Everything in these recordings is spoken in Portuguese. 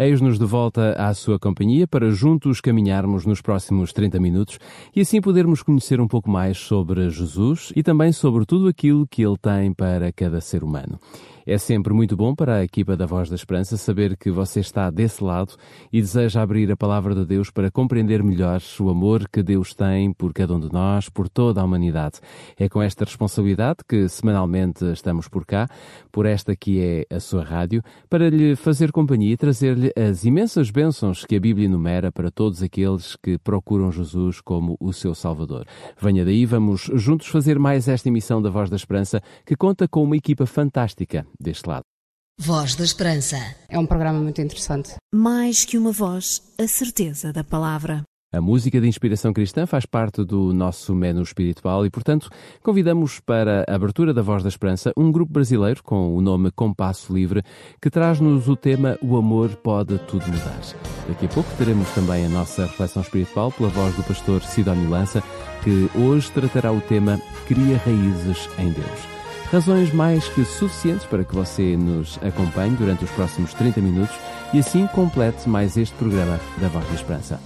Eis-nos de volta à sua companhia para juntos caminharmos nos próximos 30 minutos e assim podermos conhecer um pouco mais sobre Jesus e também sobre tudo aquilo que ele tem para cada ser humano. É sempre muito bom para a equipa da Voz da Esperança saber que você está desse lado e deseja abrir a palavra de Deus para compreender melhor o amor que Deus tem por cada um de nós, por toda a humanidade. É com esta responsabilidade que semanalmente estamos por cá, por esta que é a sua rádio, para lhe fazer companhia e trazer-lhe as imensas bênçãos que a Bíblia enumera para todos aqueles que procuram Jesus como o seu Salvador. Venha daí, vamos juntos fazer mais esta emissão da Voz da Esperança, que conta com uma equipa fantástica deste lado. Voz da Esperança. É um programa muito interessante. Mais que uma voz, a certeza da palavra. A música de inspiração cristã faz parte do nosso menu espiritual e, portanto, convidamos para a abertura da Voz da Esperança um grupo brasileiro com o nome Compasso Livre que traz-nos o tema O Amor Pode Tudo Mudar. Daqui a pouco teremos também a nossa reflexão espiritual pela voz do pastor Sidónio Lança, que hoje tratará o tema Cria Raízes em Deus. Razões mais que suficientes para que você nos acompanhe durante os próximos 30 minutos e assim complete mais este programa da Voz da Esperança.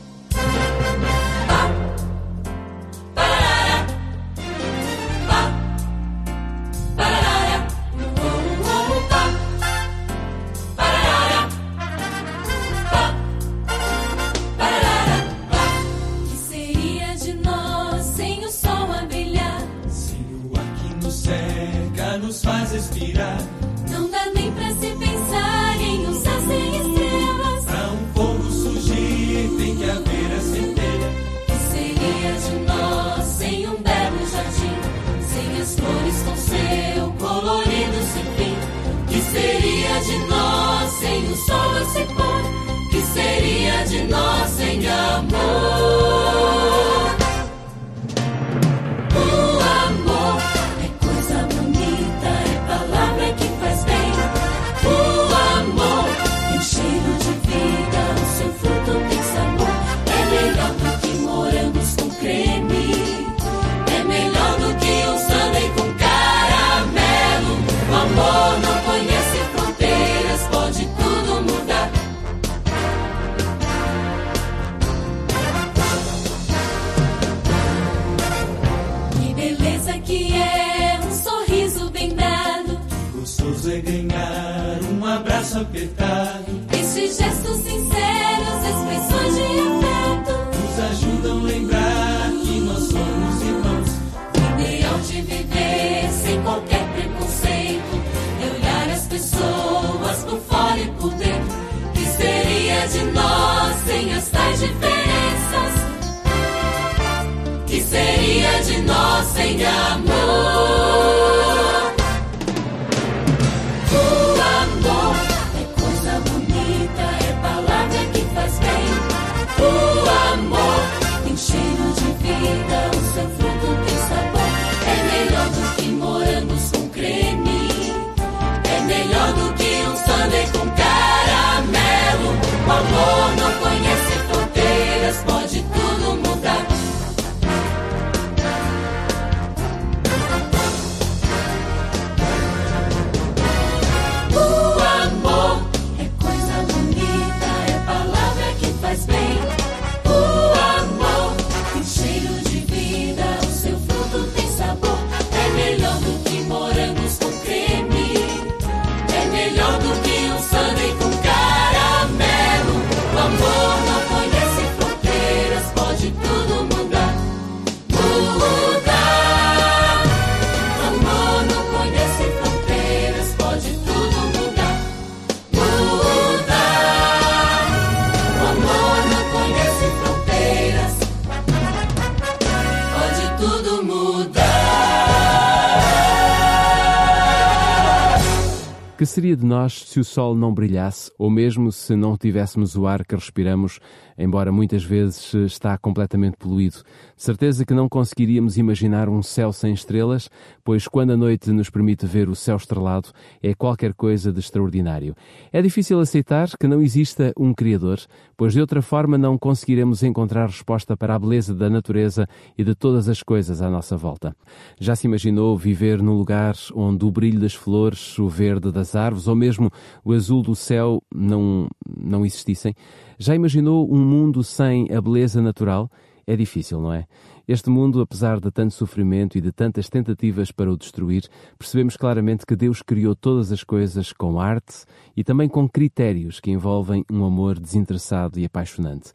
Que seria de nós se o sol não brilhasse ou mesmo se não tivéssemos o ar que respiramos, embora muitas vezes está completamente poluído? Certeza que não conseguiríamos imaginar um céu sem estrelas, pois quando a noite nos permite ver o céu estrelado, é qualquer coisa de extraordinário. É difícil aceitar que não exista um Criador, pois de outra forma não conseguiremos encontrar resposta para a beleza da natureza e de todas as coisas à nossa volta. Já se imaginou viver num lugar onde o brilho das flores, o verde das árvores ou mesmo o azul do céu não, não existissem? Já imaginou um mundo sem a beleza natural? É difícil, não é? Este mundo, apesar de tanto sofrimento e de tantas tentativas para o destruir, percebemos claramente que Deus criou todas as coisas com arte e também com critérios que envolvem um amor desinteressado e apaixonante.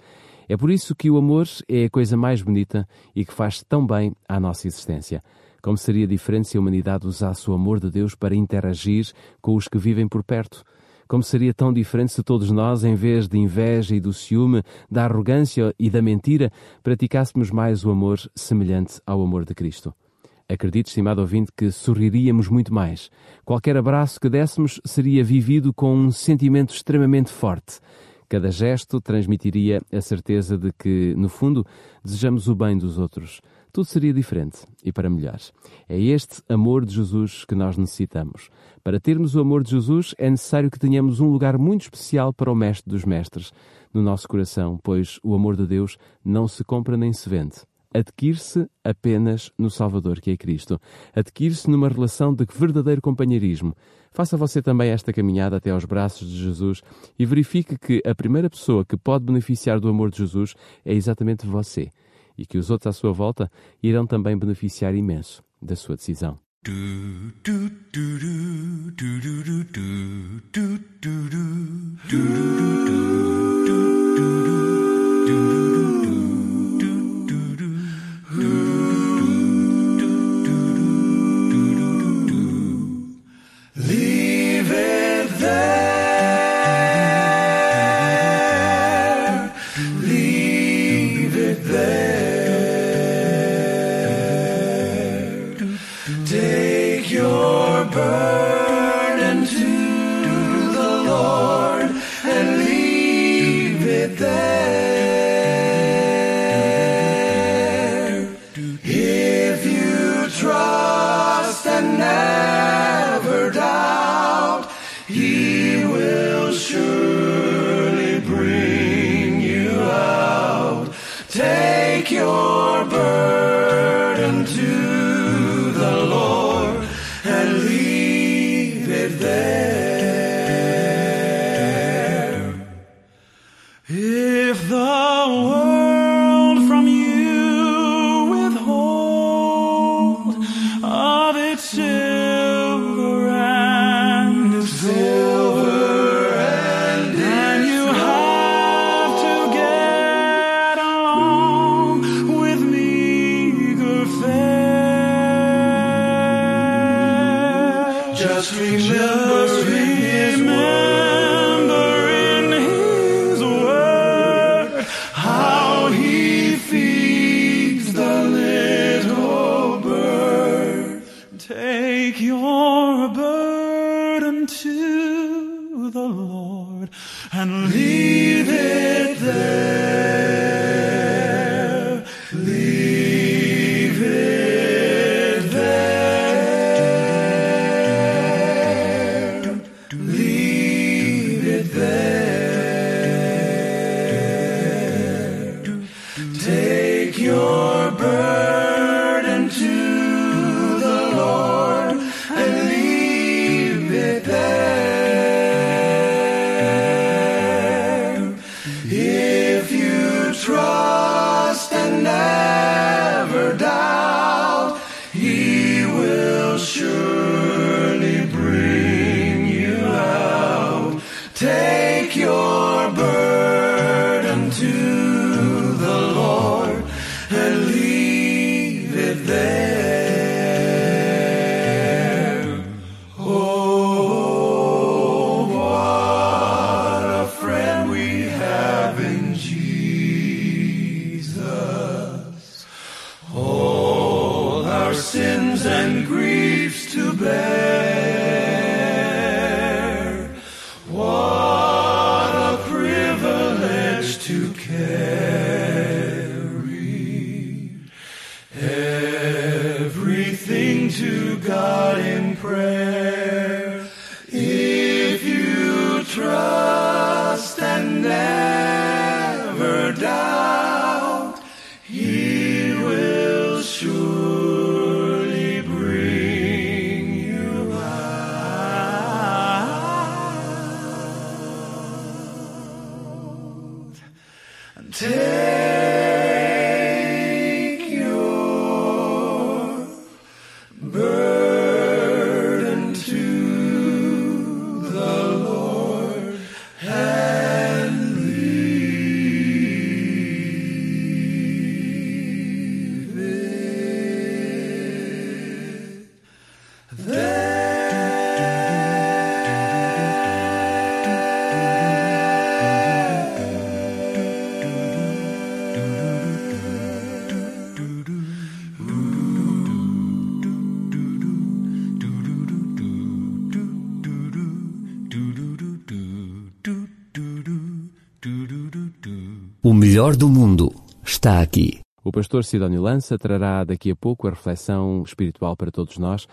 É por isso que o amor é a coisa mais bonita e que faz tão bem à nossa existência. Como seria diferente se a humanidade usasse o amor de Deus para interagir com os que vivem por perto? Como seria tão diferente se todos nós, em vez de inveja e do ciúme, da arrogância e da mentira, praticássemos mais o amor semelhante ao amor de Cristo? Acredite, estimado ouvinte, que sorriríamos muito mais. Qualquer abraço que dessemos seria vivido com um sentimento extremamente forte. Cada gesto transmitiria a certeza de que, no fundo, desejamos o bem dos outros tudo seria diferente e para melhor. É este amor de Jesus que nós necessitamos. Para termos o amor de Jesus, é necessário que tenhamos um lugar muito especial para o Mestre dos Mestres no nosso coração, pois o amor de Deus não se compra nem se vende. Adquire-se apenas no Salvador, que é Cristo. Adquire-se numa relação de verdadeiro companheirismo. Faça você também esta caminhada até aos braços de Jesus e verifique que a primeira pessoa que pode beneficiar do amor de Jesus é exatamente você e que os outros à sua volta irão também beneficiar imenso da sua decisão. Take your burden melhor do mundo está aqui. O pastor Sidónio Lança trará daqui a pouco a reflexão espiritual para todos nós,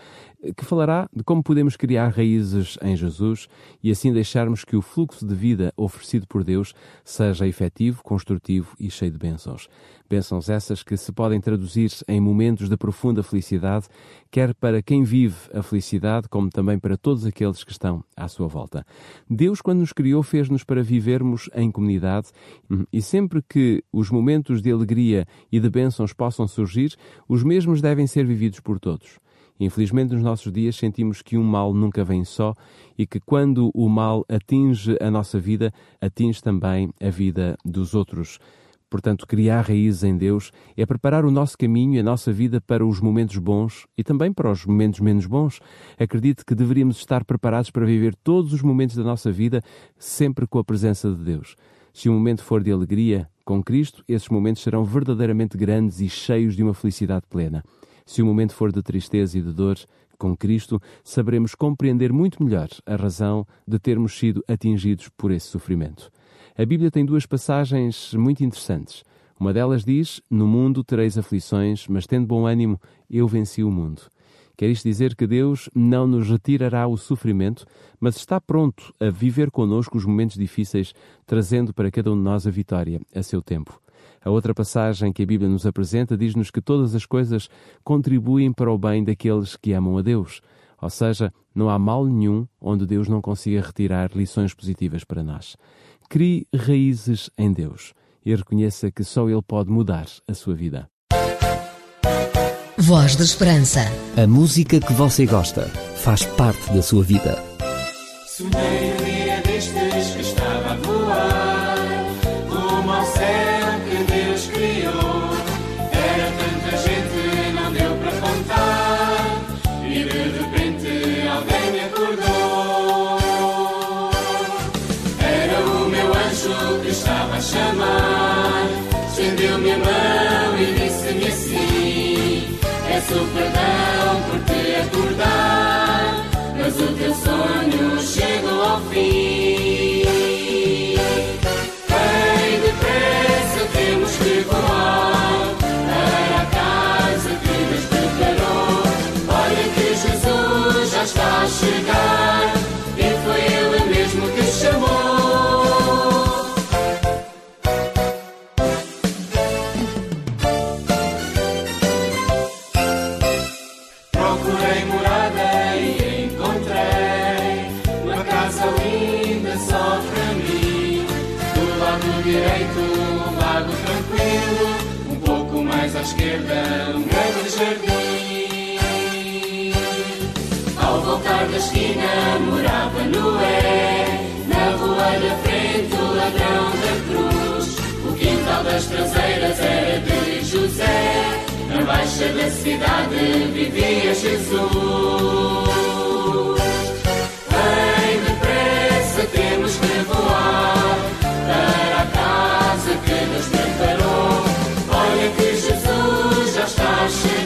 que falará de como podemos criar raízes em Jesus e assim deixarmos que o fluxo de vida oferecido por Deus seja efetivo, construtivo e cheio de bênçãos. Bênçãos essas que se podem traduzir em momentos de profunda felicidade, quer para quem vive a felicidade, como também para todos aqueles que estão à sua volta. Deus, quando nos criou, fez-nos para vivermos em comunidade e sempre que os momentos de alegria e de bênçãos possam surgir, os mesmos devem ser vividos por todos. Infelizmente, nos nossos dias, sentimos que um mal nunca vem só e que quando o mal atinge a nossa vida, atinge também a vida dos outros. Portanto, criar raízes em Deus é preparar o nosso caminho e a nossa vida para os momentos bons e também para os momentos menos bons. Acredito que deveríamos estar preparados para viver todos os momentos da nossa vida sempre com a presença de Deus. Se o momento for de alegria com Cristo, esses momentos serão verdadeiramente grandes e cheios de uma felicidade plena. Se o momento for de tristeza e de dor, com Cristo, saberemos compreender muito melhor a razão de termos sido atingidos por esse sofrimento. A Bíblia tem duas passagens muito interessantes. Uma delas diz: No mundo tereis aflições, mas tendo bom ânimo, eu venci o mundo. Quer isto dizer que Deus não nos retirará o sofrimento, mas está pronto a viver conosco os momentos difíceis, trazendo para cada um de nós a vitória a seu tempo. A outra passagem que a Bíblia nos apresenta diz-nos que todas as coisas contribuem para o bem daqueles que amam a Deus. Ou seja, não há mal nenhum onde Deus não consiga retirar lições positivas para nós. Crie raízes em Deus e reconheça que só Ele pode mudar a sua vida. Voz da Esperança. A música que você gosta faz parte da sua vida. Sonhei esquerda, um grande jardim. Ao voltar da esquina, morava Noé. Na rua da frente, o ladrão da cruz. O quintal das traseiras era de José. Na baixa da cidade vivia Jesus. Já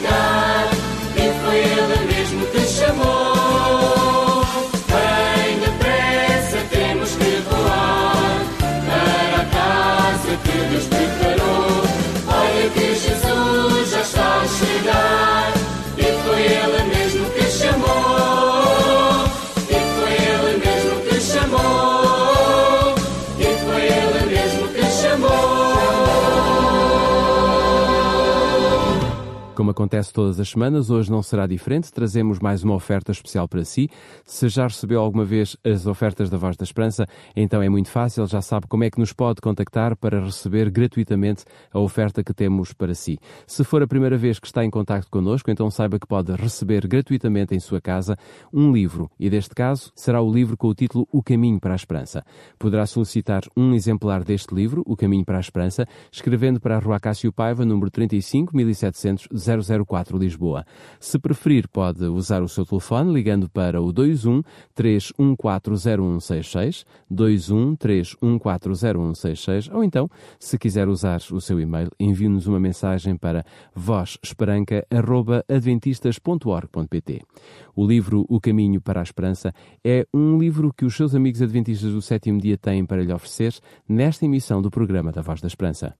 acontece todas as semanas, hoje não será diferente. Trazemos mais uma oferta especial para si. Se já recebeu alguma vez as ofertas da Voz da Esperança, então é muito fácil, já sabe como é que nos pode contactar para receber gratuitamente a oferta que temos para si. Se for a primeira vez que está em contato connosco, então saiba que pode receber gratuitamente em sua casa um livro, e deste caso será o livro com o título O Caminho para a Esperança. Poderá solicitar um exemplar deste livro, O Caminho para a Esperança, escrevendo para a Rua Cássio Paiva, número 35 1700 004 Lisboa. Se preferir, pode usar o seu telefone ligando para o 21 3140166, 21 3140166, ou então, se quiser usar o seu e-mail, envie-nos uma mensagem para vozesperanca.adventistas.org.pt. O livro O Caminho para a Esperança é um livro que os seus amigos adventistas do sétimo dia têm para lhe oferecer nesta emissão do programa da Voz da Esperança.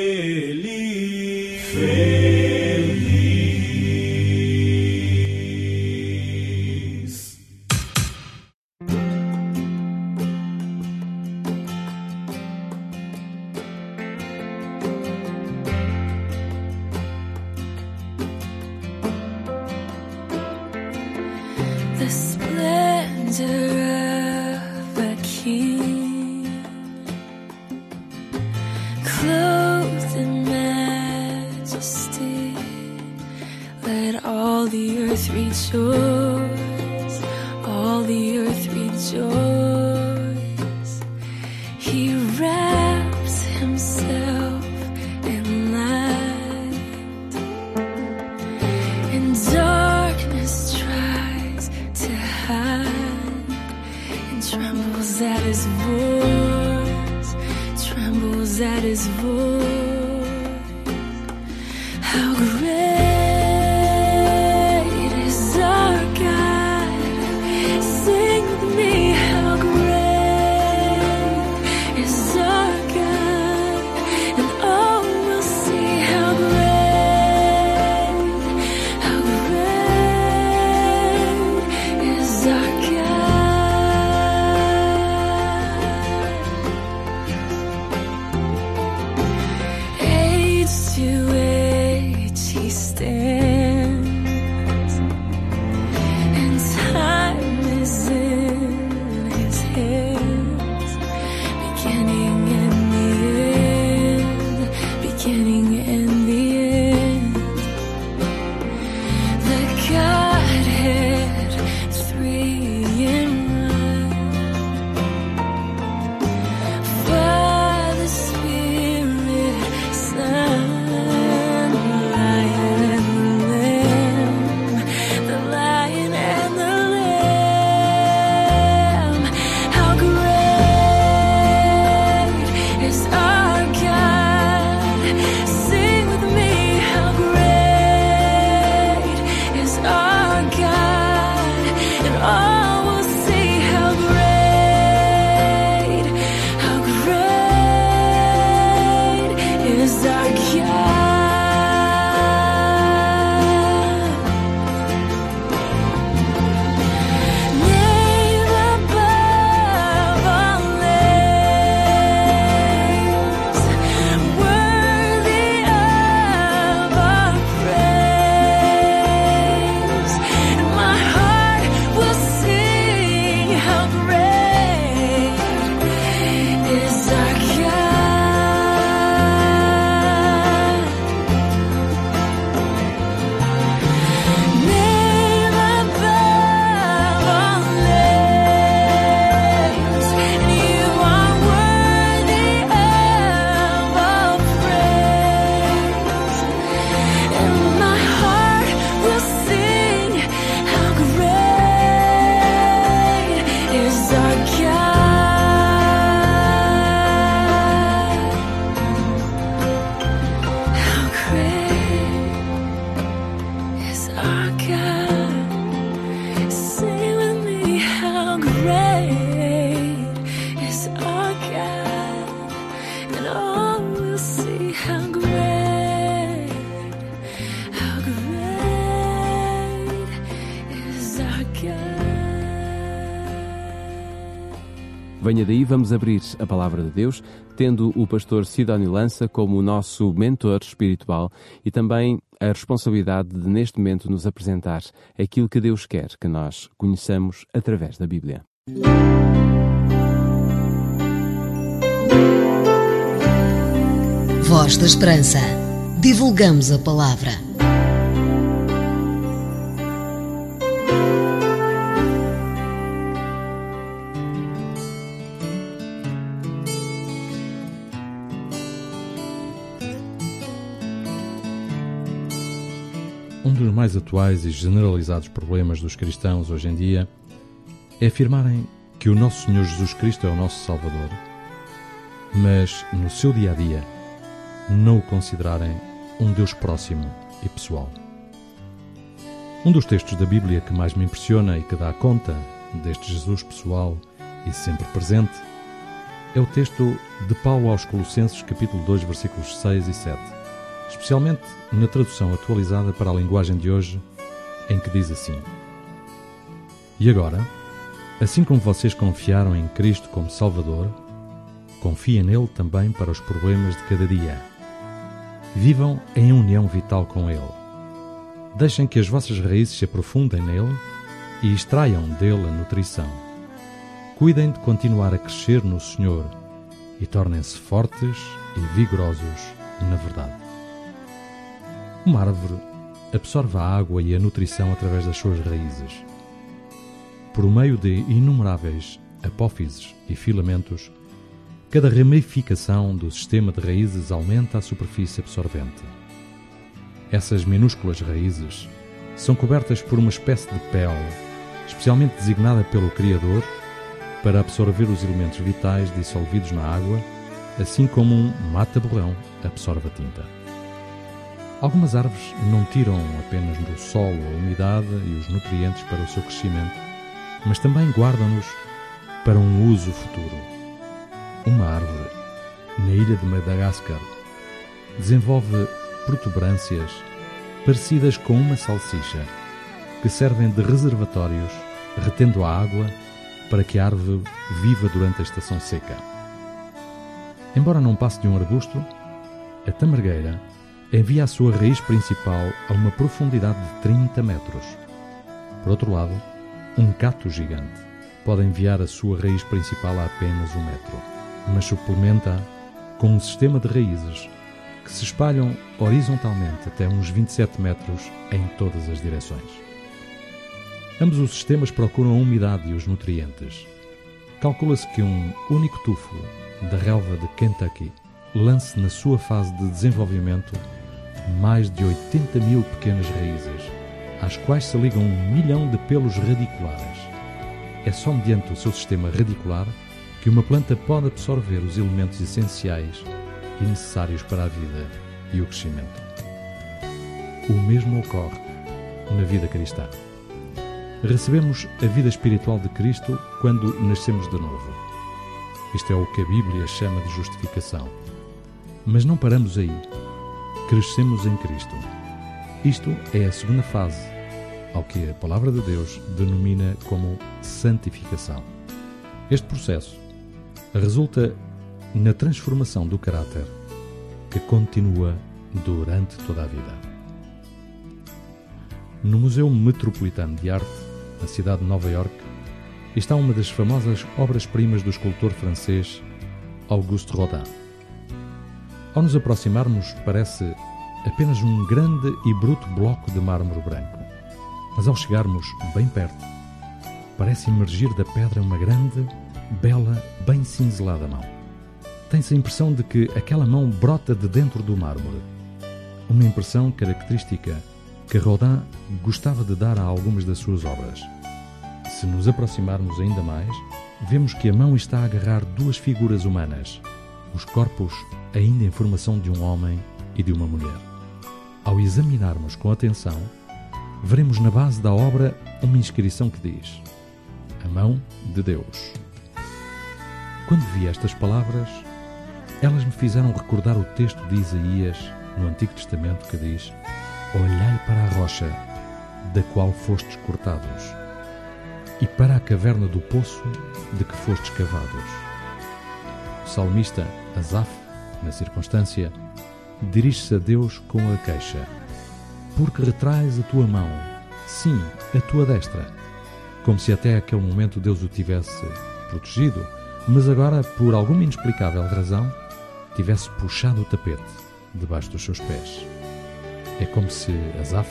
the splendor daí, vamos abrir a palavra de Deus, tendo o pastor Sidónio Lança como o nosso mentor espiritual e também a responsabilidade de, neste momento, nos apresentar aquilo que Deus quer que nós conheçamos através da Bíblia. Voz da Esperança. Divulgamos a palavra. Um dos mais atuais e generalizados problemas dos cristãos hoje em dia é afirmarem que o nosso Senhor Jesus Cristo é o nosso Salvador, mas no seu dia a dia não o considerarem um Deus próximo e pessoal. Um dos textos da Bíblia que mais me impressiona e que dá conta deste Jesus pessoal e sempre presente é o texto de Paulo aos Colossenses, capítulo 2, versículos 6 e 7, especialmente na tradução atualizada para a linguagem de hoje, em que diz assim: E agora, assim como vocês confiaram em Cristo como Salvador, confiem nele também para os problemas de cada dia. Vivam em união vital com ele. Deixem que as vossas raízes se aprofundem nele e extraiam dele a nutrição. Cuidem de continuar a crescer no Senhor e tornem-se fortes e vigorosos na verdade. Uma árvore absorve a água e a nutrição através das suas raízes. Por meio de inumeráveis apófises e filamentos, cada ramificação do sistema de raízes aumenta a superfície absorvente. Essas minúsculas raízes são cobertas por uma espécie de pele, especialmente designada pelo Criador para absorver os elementos vitais dissolvidos na água, assim como um mata-borrão absorve a tinta. Algumas árvores não tiram apenas do solo a umidade e os nutrientes para o seu crescimento, mas também guardam-nos para um uso futuro. Uma árvore, na ilha de Madagascar, desenvolve protuberâncias parecidas com uma salsicha, que servem de reservatórios, retendo a água para que a árvore viva durante a estação seca. Embora não passe de um arbusto, a tamargueira envia a sua raiz principal a uma profundidade de 30 metros. Por outro lado, um cato gigante pode enviar a sua raiz principal a apenas um metro, mas suplementa com um sistema de raízes que se espalham horizontalmente até uns 27 metros em todas as direções. Ambos os sistemas procuram a umidade e os nutrientes. Calcula-se que um único tufo da relva de Kentucky lance na sua fase de desenvolvimento mais de 80 mil pequenas raízes, às quais se ligam um milhão de pelos radiculares. É só mediante o seu sistema radicular que uma planta pode absorver os elementos essenciais e necessários para a vida e o crescimento. O mesmo ocorre na vida cristã. Recebemos a vida espiritual de Cristo quando nascemos de novo. Isto é o que a Bíblia chama de justificação. Mas não paramos aí. Crescemos em Cristo. Isto é a segunda fase, ao que a Palavra de Deus denomina como santificação. Este processo resulta na transformação do caráter que continua durante toda a vida. No Museu Metropolitano de Arte, na cidade de Nova York, está uma das famosas obras-primas do escultor francês Auguste Rodin. Ao nos aproximarmos, parece apenas um grande e bruto bloco de mármore branco. Mas ao chegarmos bem perto, parece emergir da pedra uma grande, bela, bem cinzelada mão. Tem-se a impressão de que aquela mão brota de dentro do mármore. Uma impressão característica que Rodin gostava de dar a algumas das suas obras. Se nos aproximarmos ainda mais, vemos que a mão está a agarrar duas figuras humanas, os corpos ainda em formação de um homem e de uma mulher. Ao examinarmos com atenção, veremos na base da obra uma inscrição que diz: A mão de Deus. Quando vi estas palavras, Elas me fizeram recordar o texto de Isaías no Antigo Testamento que diz: Olhai para a rocha da qual fostes cortados, e para a caverna do poço de que fostes cavados. O salmista Asaf, na circunstância, dirige-se a Deus com a queixa: Porque retrais a tua mão, sim, a tua destra, como se até aquele momento Deus o tivesse protegido, mas agora, por alguma inexplicável razão, tivesse puxado o tapete debaixo dos seus pés. É como se Asaf,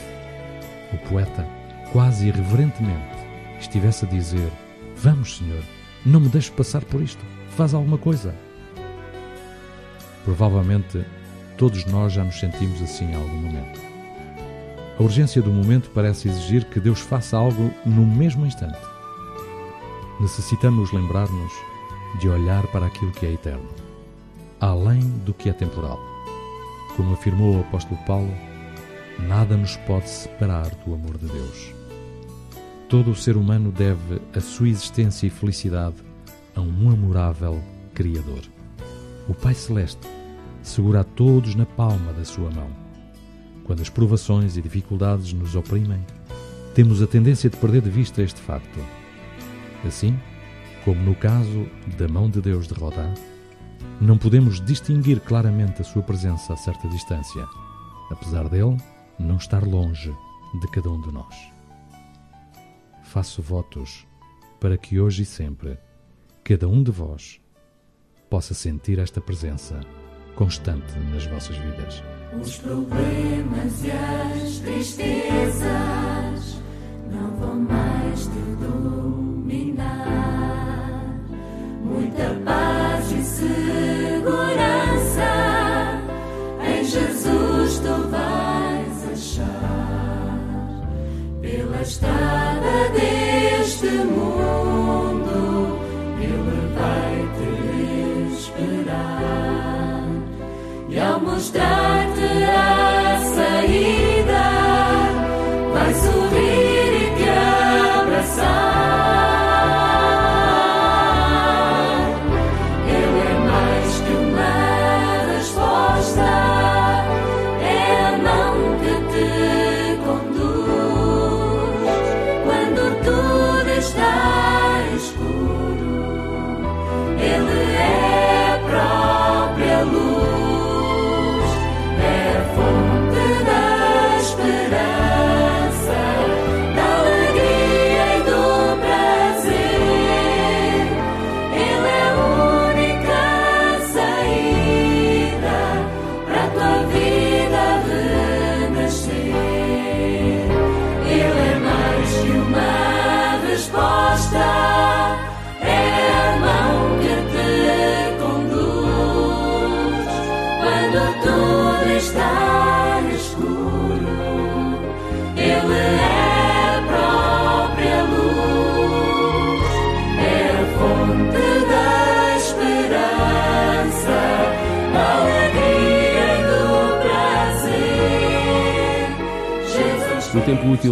o poeta, quase irreverentemente, estivesse a dizer: Vamos, Senhor, não me deixes passar por isto, faz alguma coisa. Provavelmente todos nós já nos sentimos assim em algum momento. A urgência do momento parece exigir que Deus faça algo no mesmo instante. Necessitamos lembrar-nos de olhar para aquilo que é eterno, além do que é temporal. Como afirmou o apóstolo Paulo, nada nos pode separar do amor de Deus. Todo o ser humano deve a sua existência e felicidade a um amorável Criador. O Pai Celeste segura a todos na palma da sua mão. Quando as provações e dificuldades nos oprimem, temos a tendência de perder de vista este facto. Assim, como no caso da mão de Deus de Rodá, não podemos distinguir claramente a sua presença a certa distância, apesar dele não estar longe de cada um de nós. Faço votos para que hoje e sempre cada um de vós possa sentir esta presença constante nas vossas vidas. Os problemas e as tristezas não vão mais te dominar. E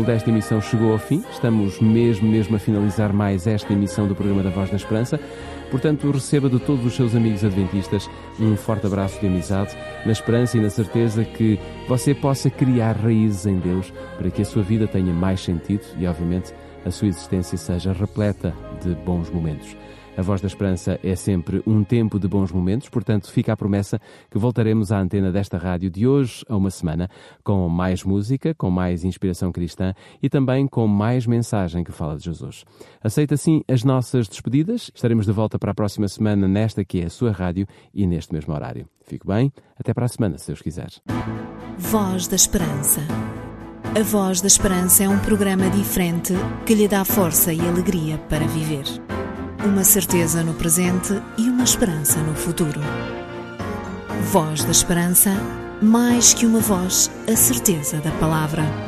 desta emissão chegou ao fim. Estamos mesmo, mesmo a finalizar mais esta emissão do programa da Voz da Esperança. Portanto, receba de todos os seus amigos adventistas um forte abraço de amizade, na esperança e na certeza que você possa criar raízes em Deus para que a sua vida tenha mais sentido e, obviamente, a sua existência seja repleta de bons momentos. A Voz da Esperança é sempre um tempo de bons momentos, portanto, fica a promessa que voltaremos à antena desta rádio de hoje a uma semana com mais música, com mais inspiração cristã e também com mais mensagem que fala de Jesus. Aceita assim as nossas despedidas. Estaremos de volta para a próxima semana nesta que é a sua rádio e neste mesmo horário. Fique bem, até para a semana, se Deus quiser. Voz da Esperança. A Voz da Esperança é um programa diferente que lhe dá força e alegria para viver. Uma certeza no presente e uma esperança no futuro. Voz da Esperança, mais que uma voz, a certeza da palavra.